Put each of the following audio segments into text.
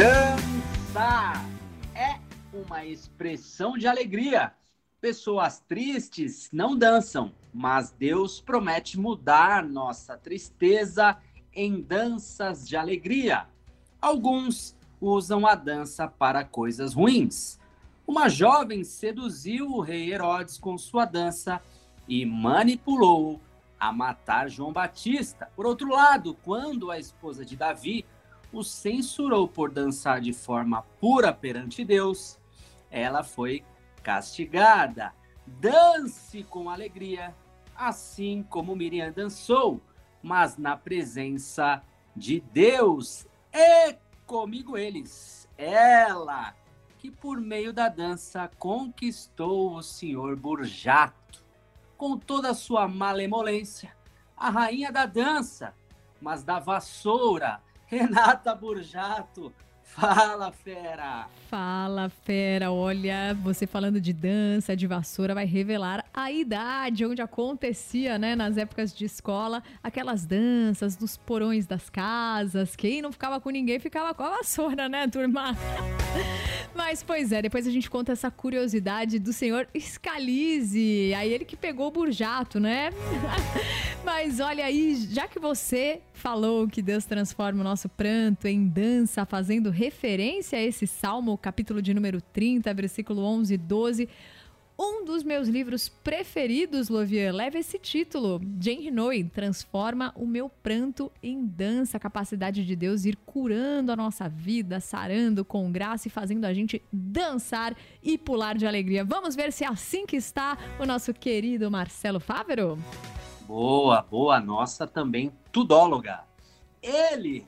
Dançar é uma expressão de alegria. Pessoas tristes não dançam, mas Deus promete mudar nossa tristeza em danças de alegria. Alguns usam a dança para coisas ruins. Uma jovem seduziu o rei Herodes com sua dança e manipulou a matar João Batista. Por outro lado, quando a esposa de Davi o censurou por dançar de forma pura perante Deus, ela foi castigada. Dance com alegria, assim como Miriam dançou, mas na presença de Deus. E comigo eles, ela que por meio da dança conquistou o senhor Burjato, com toda a sua malemolência, a rainha da dança, mas da vassoura, Renata Burjato. Fala, fera! Fala, fera! Olha, você falando de dança, de vassoura, vai revelar a idade onde acontecia, né, nas épocas de escola, aquelas danças dos porões das casas. Quem não ficava com ninguém ficava com a vassoura, né, turma? Mas, pois é, depois a gente conta essa curiosidade do senhor Scalise. Aí ele que pegou o Burjato, né? Mas olha aí, já que você falou que Deus transforma o nosso pranto em dança, fazendo referência a esse salmo, capítulo de número 30, versículo 11 e 12. Um dos meus livros preferidos, Lovier, leva esse título. Jane Renoy transforma o meu pranto em dança, a capacidade de Deus ir curando a nossa vida, sarando com graça e fazendo a gente dançar e pular de alegria. Vamos ver se é assim que está o nosso querido Marcelo Fávero? Boa, boa, nossa também tudóloga. Ele,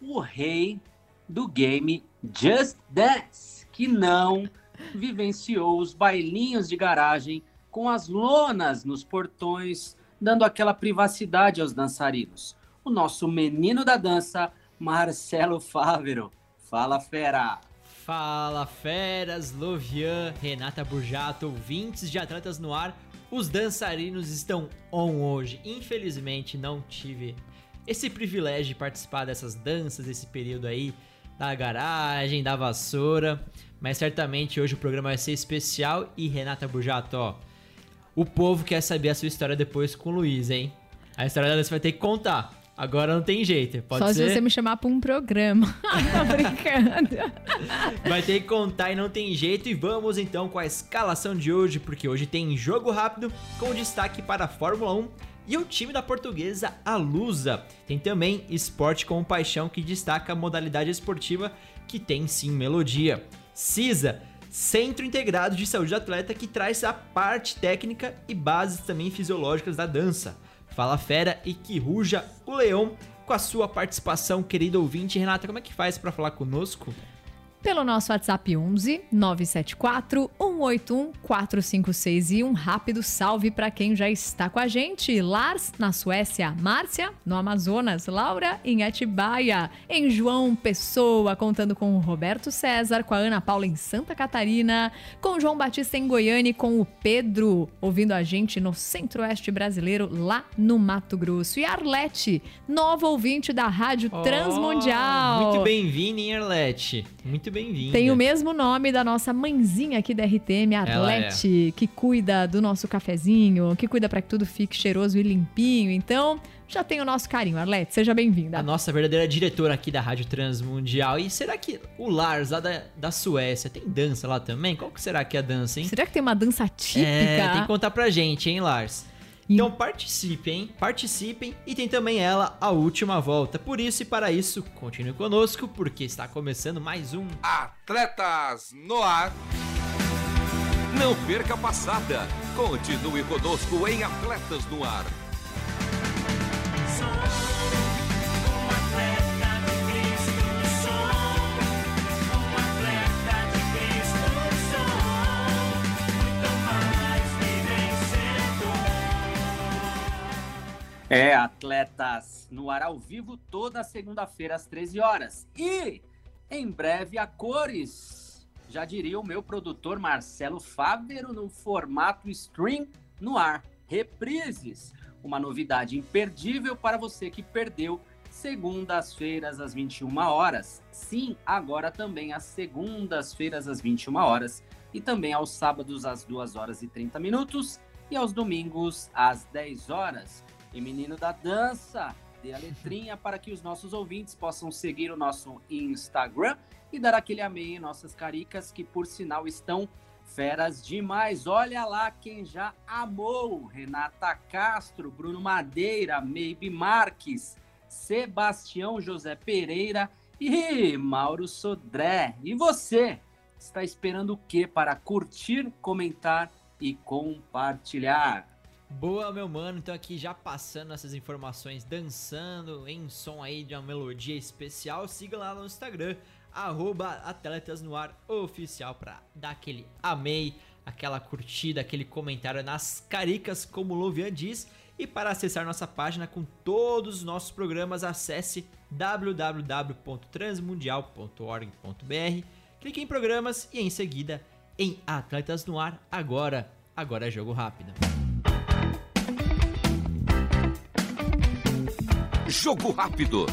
o rei do game Just Dance, que não vivenciou os bailinhos de garagem com as lonas nos portões, dando aquela privacidade aos dançarinos. O nosso menino da dança, Marcelo Fávero. Fala, fera! Fala, feras, Lovian, Renata Burjato, ouvintes de Atletas no Ar. Os dançarinos estão on hoje. Infelizmente, não tive esse privilégio de participar dessas danças, desse período aí, da garagem, da vassoura. Mas certamente hoje o programa vai ser especial e Renata Burjato, ó. O povo quer saber a sua história depois com o Luiz, hein? A história dela você vai ter que contar. Agora não tem jeito. Pode Só ser? se você me chamar pra um programa. Tô brincando. Vai ter que contar e não tem jeito. E vamos então com a escalação de hoje, porque hoje tem jogo rápido com destaque para a Fórmula 1 e o time da portuguesa Alusa. Tem também esporte com paixão que destaca a modalidade esportiva que tem sim melodia. CISA, Centro Integrado de Saúde do Atleta, que traz a parte técnica e bases também fisiológicas da dança. Fala Fera e que ruja o leão com a sua participação, querido ouvinte. Renata, como é que faz para falar conosco? Pelo nosso WhatsApp 11 974 181 456 e um rápido salve para quem já está com a gente. Lars na Suécia, Márcia no Amazonas, Laura em Atibaia, em João Pessoa, contando com o Roberto César, com a Ana Paula em Santa Catarina, com o João Batista em Goiânia e com o Pedro ouvindo a gente no Centro-Oeste brasileiro, lá no Mato Grosso. E Arlete, nova ouvinte da Rádio Oh, Transmundial. Muito bem-vindo, hein, Arlete? Muito bem-vinda. Tem o mesmo nome da nossa mãezinha aqui da RTM, a Ela é. Arlete, que cuida do nosso cafezinho, que cuida para que tudo fique cheiroso e limpinho. Então, já tem o nosso carinho, Arlete. Seja A bem-vinda. nossa verdadeira diretora aqui da Rádio Transmundial. E será que o Lars, lá da, da Suécia, tem dança lá também? Qual que será que é a dança, hein? Será que tem uma dança típica? É, tem que contar pra gente, hein, Lars? Então participem, hein? Participem e tem também ela, a última volta. Por isso e para isso, continue conosco, porque está começando mais um Atletas no Ar. Não perca a passada. Continue conosco em Atletas no Ar. Sou um atleta É, atletas no ar ao vivo toda segunda-feira às 13 horas. E em breve a cores. Já diria o meu produtor Marcelo Fávero no formato stream no ar. Reprises. Uma novidade imperdível para você que perdeu segundas-feiras às 21 horas. Sim, agora também às segundas-feiras às 21 horas e também aos sábados às 2 horas e 30 minutos e aos domingos às 10 horas. E menino da dança, dê a letrinha para que os nossos ouvintes possam seguir o nosso Instagram e dar aquele amei em nossas caricas, que por sinal estão feras demais. Olha lá quem já amou: Renata Castro, Bruno Madeira, Maybe Marques, Sebastião José Pereira e Mauro Sodré. E você? Está esperando o que para curtir, comentar e compartilhar? Boa, meu mano. Então aqui já passando essas informações, dançando em som aí de uma melodia especial, siga lá no Instagram, arroba Atletas no Ar Oficial pra dar aquele amei, aquela curtida, aquele comentário nas caricas, como o Lovian diz. E para acessar nossa página com todos os nossos programas, acesse www.transmundial.org.br, clique em programas e em seguida em Atletas no Ar agora. Agora é jogo rápido. Jogo rápido.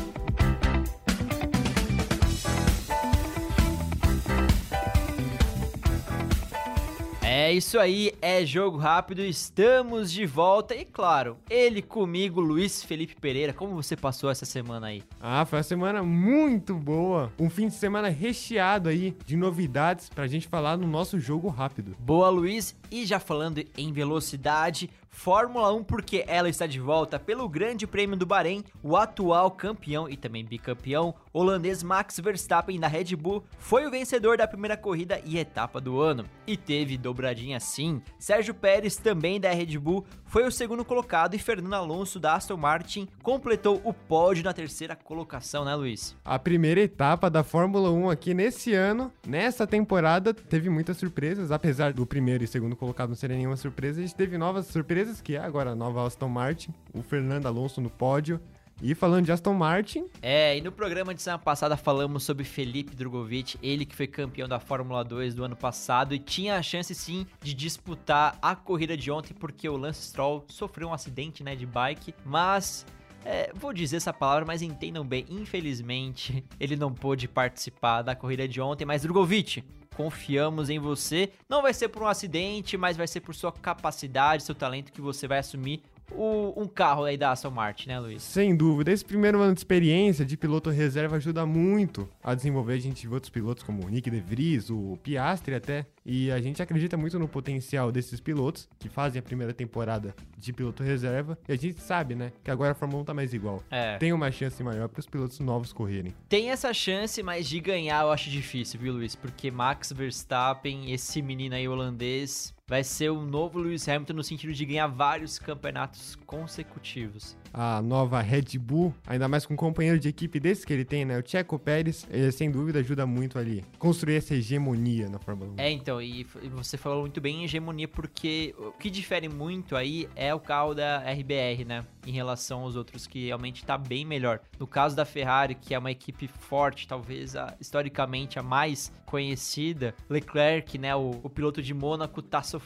É isso aí, é jogo rápido, estamos de volta e claro, ele comigo, Luiz Felipe Pereira. Como você passou essa semana aí? Ah, foi uma semana muito boa. Um fim de semana recheado aí de novidades pra gente falar no nosso jogo rápido. Boa, Luiz. E já falando em velocidade, Fórmula 1 porque ela está de volta pelo Grande Prêmio do Bahrein. O atual campeão e também bicampeão holandês Max Verstappen da Red Bull foi o vencedor da primeira corrida e etapa do ano. E teve dobradinha sim. Sérgio Pérez também da Red Bull foi o segundo colocado e Fernando Alonso da Aston Martin completou o pódio na terceira colocação, né, Luiz? A primeira etapa da Fórmula 1 aqui nesse ano, nessa temporada, teve muitas surpresas, apesar do primeiro e segundo colocado não serem nenhuma surpresa, a gente teve novas surpresas, que é agora a nova Aston Martin, o Fernando Alonso no pódio, e falando de Aston Martin. É, e no programa de semana passada falamos sobre Felipe Drogovic, ele que foi campeão da Fórmula 2 do ano passado e tinha a chance sim de disputar a corrida de ontem, porque o Lance Stroll sofreu um acidente né, de bike, mas. É, vou dizer essa palavra, mas entendam bem, infelizmente ele não pôde participar da corrida de ontem, mas Drogovic, confiamos em você. Não vai ser por um acidente, mas vai ser por sua capacidade, seu talento que você vai assumir o, um carro aí da Aston Martin, né, Luiz? Sem dúvida. Esse primeiro ano de experiência de piloto reserva ajuda muito a desenvolver. A gente vê outros pilotos como o Nick De Vries, o Piastri até. E a gente acredita muito no potencial desses pilotos que fazem a primeira temporada de piloto reserva. E a gente sabe, né, que agora a Fórmula 1 tá mais igual. É. Tem uma chance maior para os pilotos novos correrem. Tem essa chance, mas de ganhar eu acho difícil, viu, Luiz? Porque Max Verstappen, esse menino aí holandês, vai ser o novo Lewis Hamilton no sentido de ganhar vários campeonatos consecutivos. A nova Red Bull, ainda mais com um companheiro de equipe desse que ele tem, né? O Checo Pérez, ele, sem dúvida ajuda muito ali. Construir essa hegemonia na Fórmula 1. É, então, e você falou muito bem em hegemonia, porque o que difere muito aí é o carro da RBR, né? Em relação aos outros, que realmente tá bem melhor. No caso da Ferrari, que é uma equipe forte, talvez a, historicamente a mais conhecida, Leclerc, né? O, o piloto de Mônaco tá sofrendo.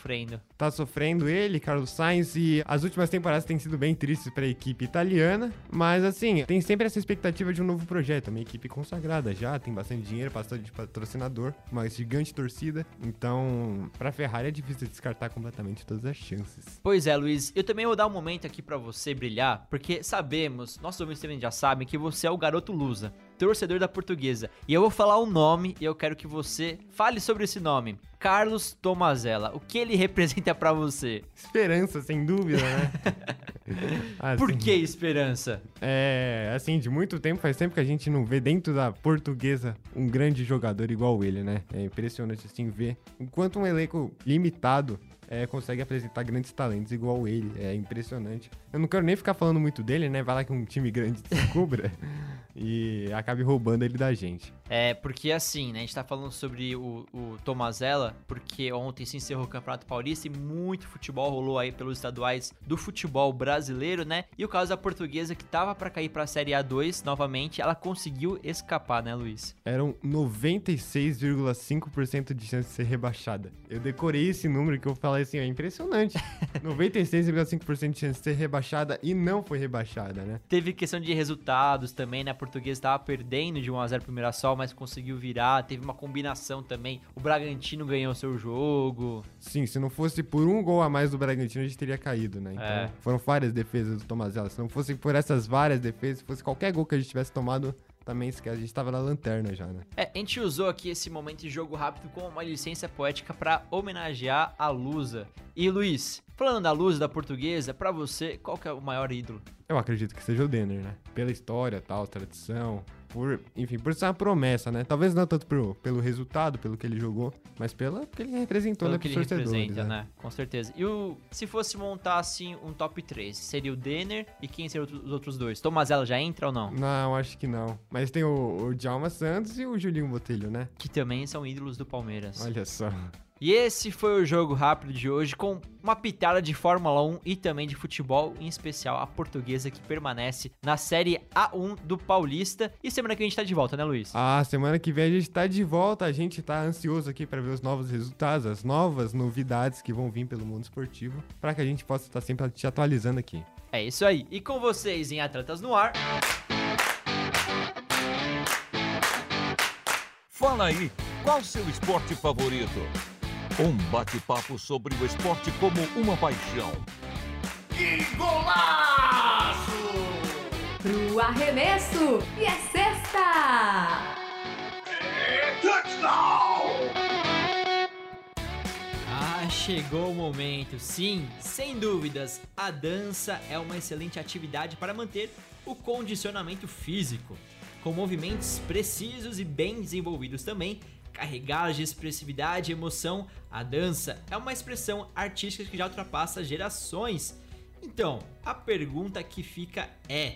Tá sofrendo ele, Carlos Sainz, e as últimas temporadas têm sido bem tristes para a equipe italiana, mas assim, tem sempre essa expectativa de um novo projeto, uma equipe consagrada já, tem bastante dinheiro, bastante patrocinador, uma gigante torcida, então para Ferrari é difícil descartar completamente todas as chances. Pois é, Luiz, eu também vou dar um momento aqui para você brilhar, porque sabemos, nossos ouvintes também já sabem que você é o garoto Lusa torcedor da portuguesa. E eu vou falar o um nome e eu quero que você fale sobre esse nome. Carlos Tomazella. O que ele representa para você? Esperança, sem dúvida, né? assim, Por que esperança? É, assim, de muito tempo, faz tempo que a gente não vê dentro da portuguesa um grande jogador igual ele, né? É impressionante, assim, ver. Enquanto um elenco limitado é, consegue apresentar grandes talentos igual ele. É impressionante. Eu não quero nem ficar falando muito dele, né? Vai lá que um time grande descubra. E acabe roubando ele da gente. É, porque assim, né, a gente tá falando sobre o, o Tomazella, porque ontem se encerrou o Campeonato Paulista e muito futebol rolou aí pelos estaduais do futebol brasileiro, né? E o caso da portuguesa que tava para cair pra Série A2 novamente, ela conseguiu escapar, né, Luiz? Eram 96,5% de chance de ser rebaixada. Eu decorei esse número que eu falei assim, é impressionante. 96,5% de chance de ser rebaixada e não foi rebaixada, né? Teve questão de resultados também, né? A portuguesa tava perdendo de 1x0 pro Mirassol, mas conseguiu virar. Teve uma combinação também. O Bragantino ganhou seu jogo. Sim, se não fosse por um gol a mais do Bragantino, a gente teria caído, né? Então, É. foram várias defesas do Tomazella. Se não fosse por essas várias defesas, se fosse qualquer gol que a gente tivesse tomado, também esquece, a gente tava na lanterna já, né? É, a gente usou aqui esse momento de jogo rápido como uma licença poética pra homenagear a Lusa. E Luiz, falando da Lusa, da portuguesa, pra você, qual que é o maior ídolo? Eu acredito que seja o Denner, né? Pela história, tal, tradição, por, enfim, por ser uma promessa, né? Talvez não tanto pro, pelo resultado, pelo que ele jogou, mas pela que ele representou, Pelo né, que ele representa, né? né? Com certeza. E o, se fosse montar, assim, um top 3, seria o Denner e quem seriam os outros dois? Tomazella já entra ou não? Não, acho que não. Mas tem o, o Djalma Santos e o Julinho Botelho, né? Que também são ídolos do Palmeiras. Olha só. E esse foi o jogo rápido de hoje, com uma pitada de Fórmula 1 e também de futebol, em especial a portuguesa que permanece na Série A1 do Paulista. E semana que a gente tá de volta, né, Luiz? Ah, semana que vem a gente tá de volta. A gente tá ansioso aqui para ver os novos resultados, as novas novidades que vão vir pelo mundo esportivo, para que a gente possa estar sempre te atualizando aqui. É isso aí. E com vocês em Atletas no Ar. Fala aí, qual seu esporte favorito? Um bate-papo sobre o esporte como uma paixão. Pro arremesso e é sexta! Ah, chegou o momento. Sim, sem dúvidas, a dança é uma excelente atividade para manter o condicionamento físico. Com movimentos precisos e bem desenvolvidos também, carregados de expressividade e emoção, a dança é uma expressão artística que já ultrapassa gerações. Então, a pergunta que fica é: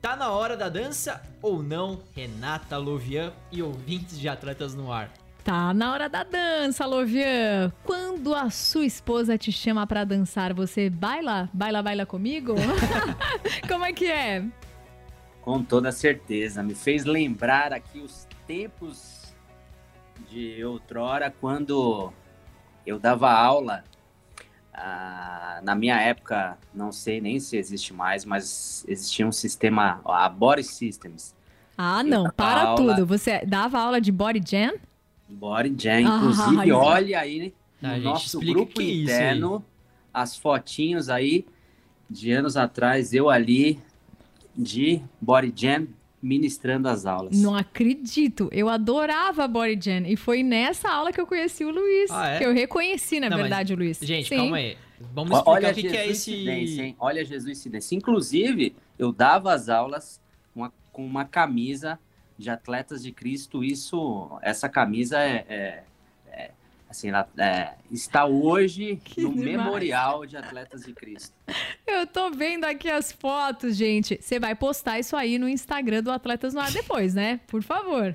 tá na hora da dança ou não, Renata Lovian e ouvintes de Atletas no Ar? Tá na hora da dança, Lovian. Quando a sua esposa te chama pra dançar, você baila? Baila, baila comigo? Como é que é? Com toda certeza. Me fez lembrar aqui os tempos de outrora, quando eu dava aula. ah, na minha época, não sei nem se existe mais, mas existia um sistema, a Body Systems. Ah, não, para aula- tudo. Você dava aula de body jam? Body Jam, Ah, inclusive, isso. olha aí no Ah, gente, nosso explica grupo o que é interno, as fotinhos aí de anos atrás, eu ali de Body Jam ministrando as aulas. Não acredito. Eu adorava body jam. E foi nessa aula que eu conheci o Luiz. Ah, é? Que eu reconheci, na Não, mas, verdade, o Luiz. Gente, Sim. calma aí. Vamos explicar Olha o que, que é esse. Hein? Olha a Jesuicidência. Inclusive, eu dava as aulas com uma, com uma camisa de Atletas de Cristo. Isso, essa camisa é, é- é, assim, ela, é, está hoje Que no demais. memorial de Atletas de Cristo. Eu tô vendo aqui as fotos, gente. Você vai postar isso aí no Instagram do Atletas no Ar depois, né? Por favor.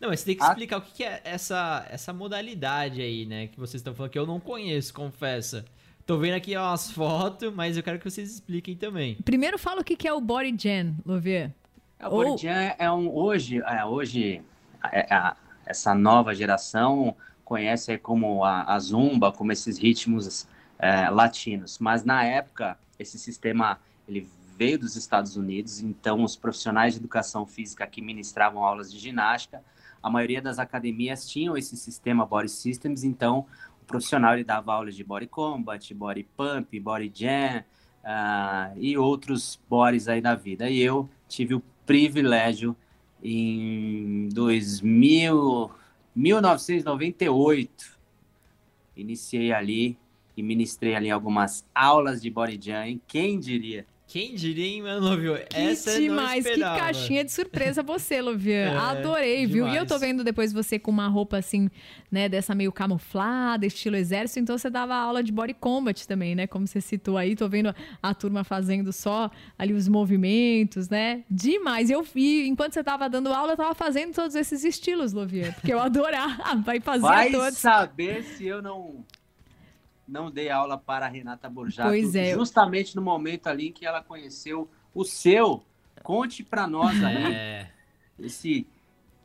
Não, mas você tem que Ah. explicar o que, é essa, essa modalidade aí, né? Que vocês estão falando que eu não conheço, confessa. Tô vendo aqui umas fotos, mas eu quero que vocês expliquem também. Primeiro fala o que é o body jam, Lovier. É, O Ou- Body Jam é um hoje, é, hoje é, a- essa nova geração conhece como a, a zumba, como esses ritmos é, latinos. Mas na época esse sistema ele veio dos Estados Unidos, então os profissionais de educação física que ministravam aulas de ginástica, a maioria das academias tinham esse sistema Body Systems, então o profissional ele dava aulas de Body Combat, Body Pump, Body Jam ah, e outros bodies aí da vida. E eu tive o privilégio em 2000, 1998, iniciei ali e ministrei ali algumas aulas de body jam, quem diria? Quem diria, hein, mano, Lovio? Que Essa demais, que caixinha de surpresa você, Lovian. É, Adorei, viu? E eu tô demais. vendo depois você com uma roupa assim, né, dessa meio camuflada, estilo exército, então você dava aula de body combat também, né? Como você citou aí, tô vendo a turma fazendo só ali os movimentos, né? Demais. Eu vi, enquanto você tava dando aula, eu tava fazendo todos esses estilos, Lovian, porque eu adorava, vai fazer Vai todos. saber se eu não não dei aula para a Renata Borjato. Pois é. Justamente no momento ali em que ela conheceu o seu. Conte para nós aí É. esse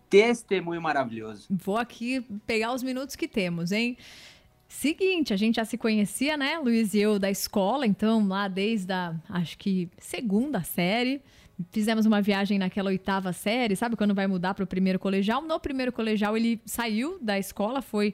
testemunho maravilhoso. Vou aqui pegar os minutos que temos, hein? Seguinte, a gente já se conhecia, né, Luiz e eu, da escola, então, lá desde a, acho que, segunda série. Fizemos uma viagem naquela oitava série, sabe quando vai mudar para o primeiro colegial? No primeiro colegial, ele saiu da escola, foi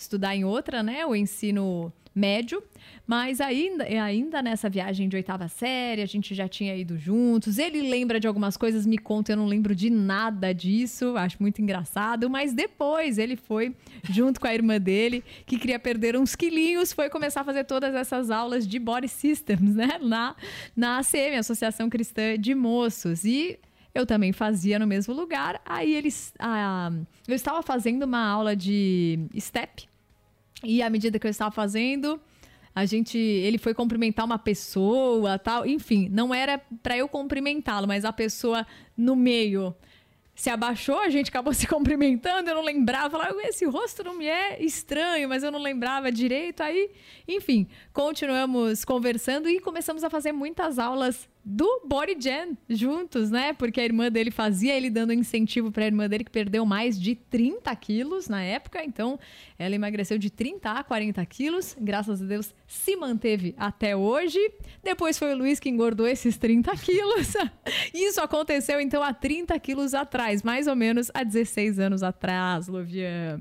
estudar em outra, né, o ensino médio, mas ainda, ainda nessa viagem de oitava série, a gente já tinha ido juntos. Ele lembra de algumas coisas, me conta, eu não lembro de nada disso, acho muito engraçado, mas depois ele foi junto com a irmã dele, que queria perder uns quilinhos, foi começar a fazer todas essas aulas de body systems, né, na, na ACM, Associação Cristã de Moços. E eu também fazia no mesmo lugar. Aí eles. ah, eu estava fazendo uma aula de step. E à medida que eu estava fazendo, a gente, ele foi cumprimentar uma pessoa, tal, enfim, não era para eu cumprimentá-lo, mas a pessoa no meio se abaixou, a gente acabou se cumprimentando, eu não lembrava, falava, esse rosto não me é estranho, mas eu não lembrava direito. Aí, enfim, continuamos conversando e começamos a fazer muitas aulas do Body Jam juntos, né? Porque a irmã dele fazia, ele dando incentivo para a irmã dele que perdeu mais de 30 quilos na época. Então, ela emagreceu de 30 a 40 quilos. Graças a Deus, se manteve até hoje. Depois foi o Luiz que engordou esses 30 quilos. Isso aconteceu, então, há 30 quilos atrás, mais ou menos há 16 anos atrás, Lovian.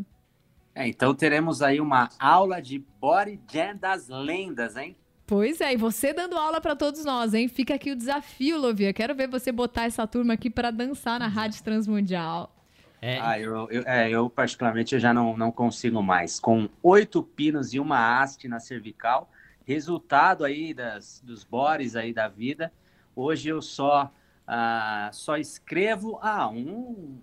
É, então teremos aí uma aula de Body Jam das lendas, hein? Pois é, e você dando aula para todos nós, hein? Fica aqui o desafio, Lovia. Quero ver você botar essa turma aqui para dançar na Rádio Transmundial. É, Ah, eu, eu, é, eu particularmente eu já não, não consigo mais. Com oito pinos e uma haste na cervical, resultado aí das, dos bores aí da vida, hoje eu só, ah, só escrevo ah, um...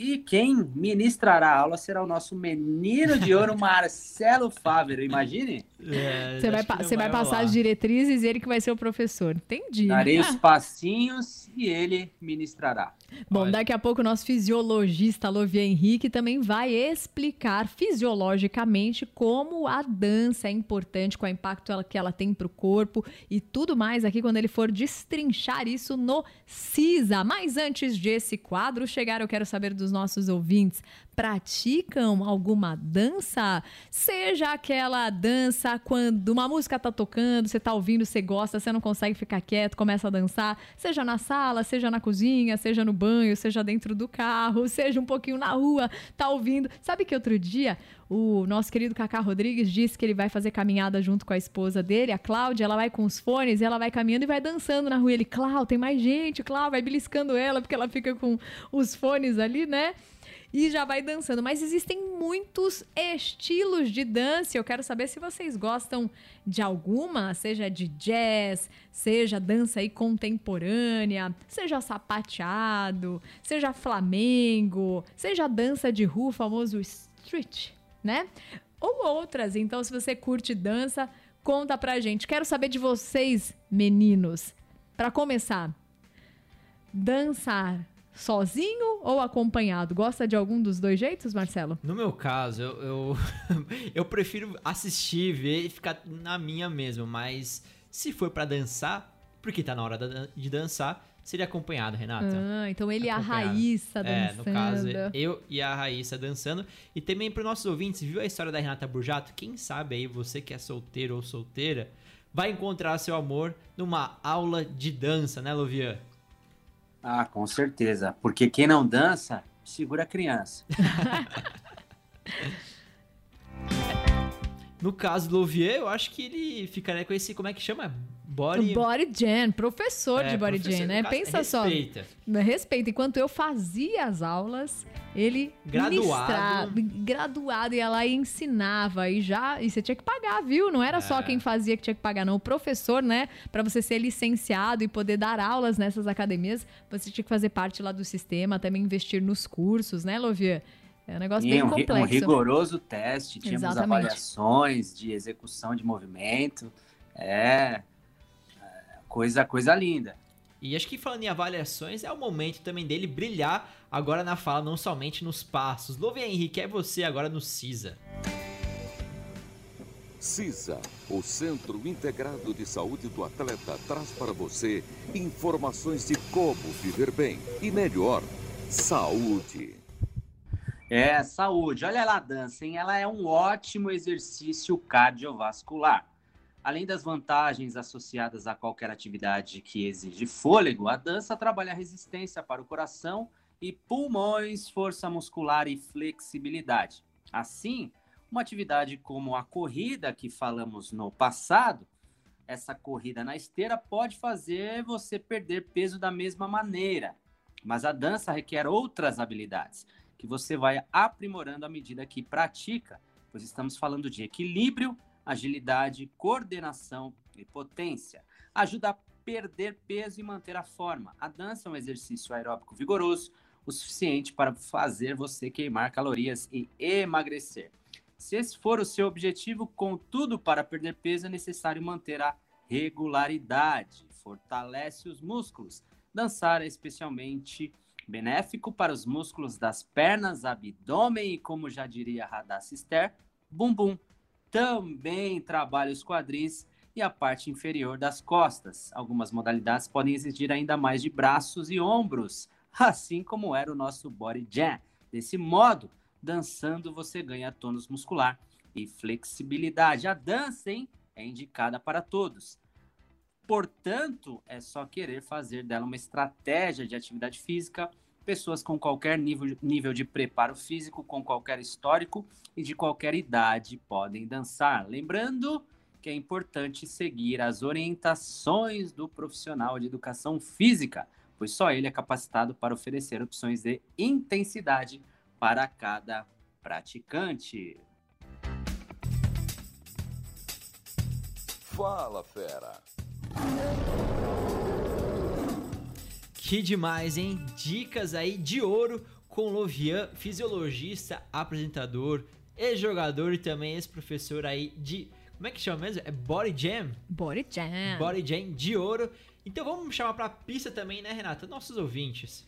E quem ministrará a aula será o nosso menino de ouro, Marcelo Fávero. Imagine, é, Você vai, pa- você vai passar as diretrizes e ele que vai ser o professor. Entendi. darei os passinhos e ele ministrará. Bom, Olha. daqui a pouco o nosso fisiologista Lovia Henrique também vai explicar fisiologicamente como a dança é importante, qual é o impacto que ela tem para o corpo e tudo mais aqui quando ele for destrinchar isso no CISA. Mas antes desse quadro chegar, eu quero saber dos nossos ouvintes. Praticam alguma dança? Seja aquela dança quando uma música tá tocando, você tá ouvindo, você gosta, você não consegue ficar quieto, começa a dançar, seja na sala, seja na cozinha, seja no banho, seja dentro do carro, seja um pouquinho na rua, tá ouvindo. Sabe que outro dia o nosso querido Cacá Rodrigues disse que ele vai fazer caminhada junto com a esposa dele, a Cláudia, ela vai com os fones, ela vai caminhando e vai dançando na rua. Ele, Cláudia, tem mais gente, Cláudia, vai beliscando ela, porque ela fica com os fones ali, né? E já vai dançando. Mas existem muitos estilos de dança. Eu quero saber se vocês gostam de alguma, seja de jazz, seja dança aí contemporânea, seja sapateado, seja flamengo, seja dança de rua, famoso street, né? Ou outras. Então, se você curte dança, conta pra gente. Quero saber de vocês, meninos. Pra começar, dançar sozinho ou acompanhado? Gosta de algum dos dois jeitos, Marcelo? No meu caso, eu, eu, eu prefiro assistir, ver e ficar na minha mesmo. Mas se for pra dançar, porque tá na hora da- de dançar, seria acompanhado, Renata. Ah, então ele é a. Raíssa É, dançando. no caso, eu e a Raíssa dançando. E também para nossos ouvintes, viu a história da Renata Burjato? Quem sabe aí, você que é solteiro ou solteira, vai encontrar seu amor numa aula de dança, né, Lovian? Ah, com certeza. Porque quem não dança, segura a criança. No caso do Lovier, eu acho que ele ficaria com esse, como é que chama? Body... Body Jam, professor É, de Body professor, Jam, né? Pensa só. respeita. Respeita. Enquanto eu fazia as aulas, ele Graduado. ministrava- graduado ia lá e ensinava e já e você tinha que pagar, viu? Não era só É. quem fazia que tinha que pagar, não. O professor, né? Pra você ser licenciado e poder dar aulas nessas academias, você tinha que fazer parte lá do sistema, também investir nos cursos, né, Lovia? É um negócio E bem um, ri- um complexo. rigoroso teste, tínhamos Exatamente. avaliações de execução de movimento. É, coisa, coisa linda. E acho que falando em avaliações, é o momento também dele brilhar agora na fala, não somente nos passos. Louve Henrique, é você agora no CISA. CISA, o Centro Integrado de Saúde do Atleta, traz para você informações de como viver bem e melhor. Saúde. É, saúde. Olha lá a dança, hein? Ela é um ótimo exercício cardiovascular. Além das vantagens associadas a qualquer atividade que exige fôlego, a dança trabalha a resistência para o coração e pulmões, força muscular e flexibilidade. Assim, uma atividade como a corrida que falamos no passado, essa corrida na esteira pode fazer você perder peso da mesma maneira, mas a dança requer outras habilidades que você vai aprimorando à medida que pratica, pois estamos falando de equilíbrio, agilidade, coordenação e potência. Ajuda a perder peso e manter a forma. A dança é um exercício aeróbico vigoroso, o suficiente para fazer você queimar calorias e emagrecer. Se esse for o seu objetivo, contudo, para perder peso é necessário manter a regularidade. Fortalece os músculos. Dançar é especialmente benéfico para os músculos das pernas, abdômen e, como já diria Radha Sister, bumbum. Também trabalha os quadris e a parte inferior das costas. Algumas modalidades podem exigir ainda mais de braços e ombros, assim como era o nosso body jam. Desse modo, dançando você ganha tônus muscular e flexibilidade. A dança, hein, é indicada para todos. Portanto, é só querer fazer dela uma estratégia de atividade física. Pessoas com qualquer nível, nível de preparo físico, com qualquer histórico e de qualquer idade podem dançar. Lembrando que é importante seguir as orientações do profissional de educação física, pois só ele é capacitado para oferecer opções de intensidade para cada praticante. Fala, fera. Que demais, hein? Dicas aí de ouro com Lovian, fisiologista, apresentador, ex-jogador e também ex-professor aí de. Como é que chama mesmo? É Body Jam? Body Jam. Body Jam de ouro. Então vamos chamar pra pista também, né, Renata? Nossos ouvintes.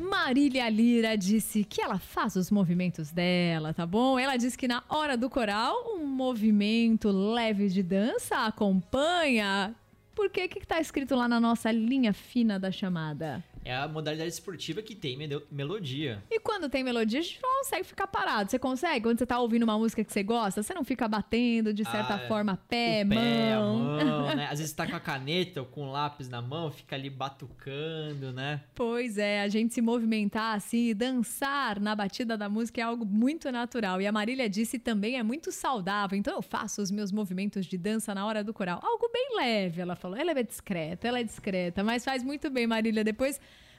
Marília Lira disse que ela faz os movimentos dela, tá bom? Ela disse que na hora do coral, um movimento leve de dança acompanha. Por que que tá escrito lá na nossa linha fina da chamada? É a modalidade esportiva que tem melo- melodia. E quando tem melodia, a gente não consegue ficar parado. Você consegue? Quando você tá ouvindo uma música que você gosta, você não fica batendo de certa Ah, forma pé, o pé, a mão. mão, né? Às vezes tá com a caneta ou com o lápis na mão, fica ali batucando, né? Pois é, a gente se movimentar assim e dançar na batida da música é algo muito natural. E a Marília disse também é muito saudável. Então eu faço os meus movimentos de dança na hora do coral. Algo bem leve, ela falou. Ela é discreta, ela é discreta, mas faz muito bem, Marília. Depois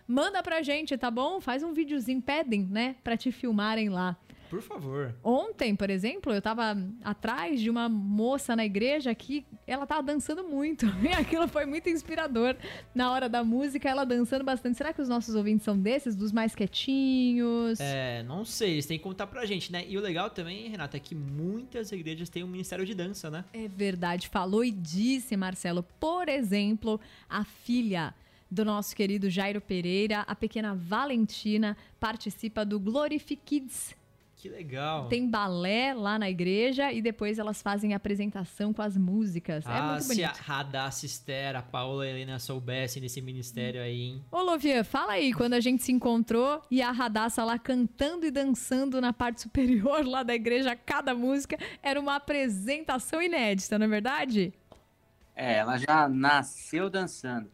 manda pra gente, tá bom? Faz um videozinho, pedem, né, pra te filmarem lá. Por favor. Ontem, por exemplo, eu tava atrás de uma moça na igreja que ela tava dançando muito. E aquilo foi muito inspirador. Na hora da música, ela dançando bastante. Será que os nossos ouvintes são desses, dos mais quietinhos? É, não sei, eles têm que contar pra gente, né? E o legal também, Renata, é que muitas igrejas têm um ministério de dança, né? É verdade, falou e disse, Marcelo. Por exemplo, a filha do nosso querido Jairo Pereira, a pequena Valentina, participa do Glorify Kids. Que legal. Tem balé lá na igreja e depois elas fazem a apresentação com as músicas. é ah, muito se a bonito. Radassa Esther, a Paula Helena soubessem desse ministério aí, hein? Ô, Lovian, fala aí, quando a gente se encontrou e a Radassa lá cantando e dançando na parte superior lá da igreja, cada música era uma apresentação inédita, não é verdade? É, ela já nasceu dançando.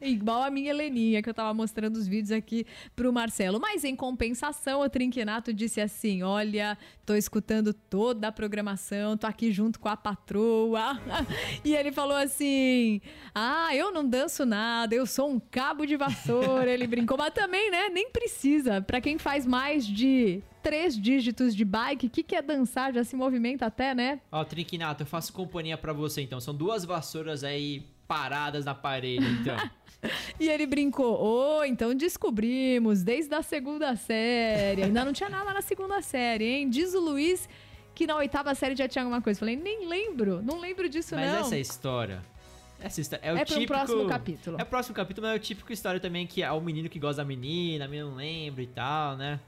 Igual a minha Heleninha, que eu tava mostrando os vídeos aqui pro Marcelo. Mas em compensação, o Trinquenato disse assim: Olha, tô escutando toda a programação, tô aqui junto com a patroa. e ele falou assim: Ah, eu não danço nada, eu sou um cabo de vassoura. ele brincou, mas também, né? Nem precisa. Pra quem faz mais de três dígitos de bike, o que, que é dançar? Já se movimenta até, né? Ó, Trinquinato, eu faço companhia para você então. São duas vassouras aí paradas na parede, então. E ele brincou, ô, oh, então descobrimos, desde a segunda série. Ainda não tinha nada na segunda série, hein? Diz o Luiz que na oitava série já tinha alguma coisa. Falei, nem lembro, não lembro disso mas não. Mas essa é história. Essa história é o é típico. próximo capítulo. É o próximo capítulo, mas é o típico história também que é o menino que gosta da menina, a menina não lembra e tal, né?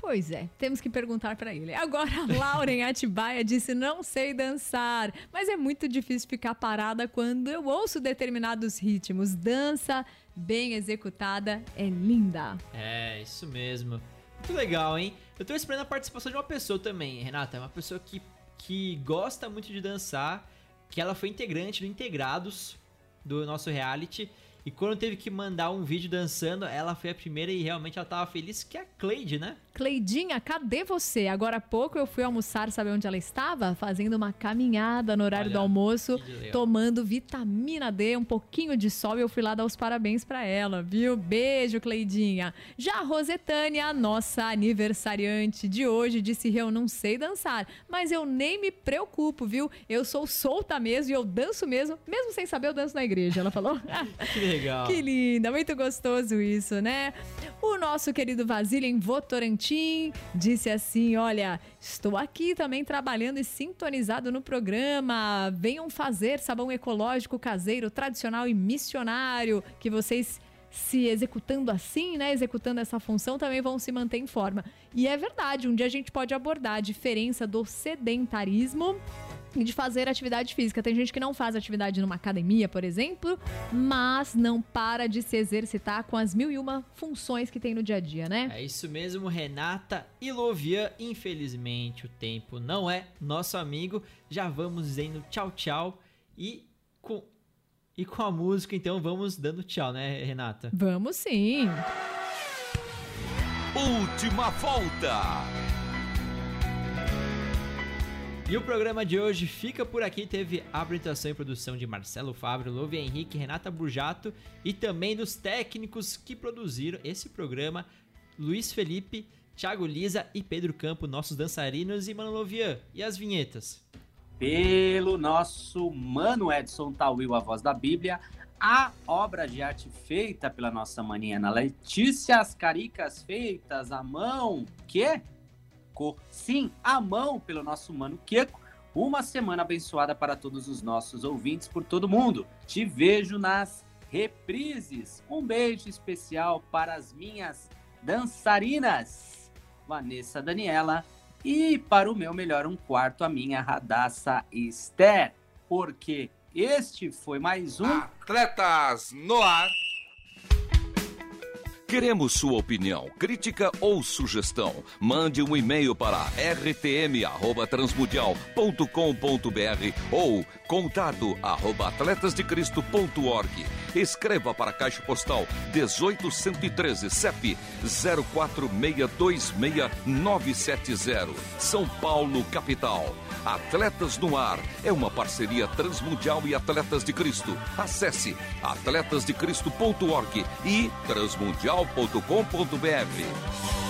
Pois é, temos que perguntar para ele. Agora, Lauren Atibaia disse: Não sei dançar, mas é muito difícil ficar parada quando eu ouço determinados ritmos. Dança bem executada é linda. É, isso mesmo. Muito legal, hein? Eu tô esperando a participação de uma pessoa também, Renata. Uma pessoa que, que gosta muito de dançar, que ela foi integrante do Integrados, do nosso reality. E quando teve que mandar um vídeo dançando, ela foi a primeira e realmente ela tava feliz, que é a Cleide, né? Cleidinha, cadê você? Agora há pouco eu fui almoçar, sabe onde ela estava? Fazendo uma caminhada no horário Olha, do almoço, tomando vitamina D, um pouquinho de sol e eu fui lá dar os parabéns para ela, viu? Beijo, Cleidinha. Já a Rosetânia, nossa aniversariante de hoje, disse: Eu não sei dançar, mas eu nem me preocupo, viu? Eu sou solta mesmo e eu danço mesmo, mesmo sem saber, eu danço na igreja. Ela falou. que legal. Que linda, muito gostoso isso, né? O nosso querido Vasílio em Votorantim disse assim: Olha, estou aqui também trabalhando e sintonizado no programa. Venham fazer sabão ecológico, caseiro, tradicional e missionário que vocês se executando assim, né, executando essa função, também vão se manter em forma. E é verdade, um dia a gente pode abordar a diferença do sedentarismo de fazer atividade física. Tem gente que não faz atividade numa academia, por exemplo, mas não para de se exercitar com as mil e uma funções que tem no dia a dia, né? É isso mesmo, Renata e Lovian. Infelizmente, o tempo não é nosso amigo. Já vamos dizendo tchau, tchau. E com, e com a música, então, vamos dando tchau, né, Renata? Vamos sim. Última volta. E o programa de hoje fica por aqui. Teve apresentação e produção de Marcelo Fábio, Louve Henrique, Renata Burjato e também dos técnicos que produziram esse programa, Luiz Felipe, Thiago Lisa e Pedro Campo, nossos dançarinos, e Mano Lovian. E as vinhetas? Pelo nosso Mano Edson Tawil, a voz da Bíblia, a obra de arte feita pela nossa maninha Letícia, as caricas feitas à mão, que sim, a mão pelo nosso mano Queco. Uma semana abençoada para todos os nossos ouvintes por todo mundo. Te vejo nas reprises. Um beijo especial para as minhas dançarinas, Vanessa Daniela, e para o meu melhor um quarto, a minha Radassa Esther, porque este foi mais um Atletas no Ar. Queremos sua opinião, crítica ou sugestão. Mande um e-mail para rtm@transmundial.com.br ou contato arroba atletasdecristo.org. Escreva para a Caixa Postal 18113 CEP 04626970, São Paulo, capital. Atletas no Ar é uma parceria Transmundial e Atletas de Cristo. Acesse atletasdecristo.org e transmundial.com.br.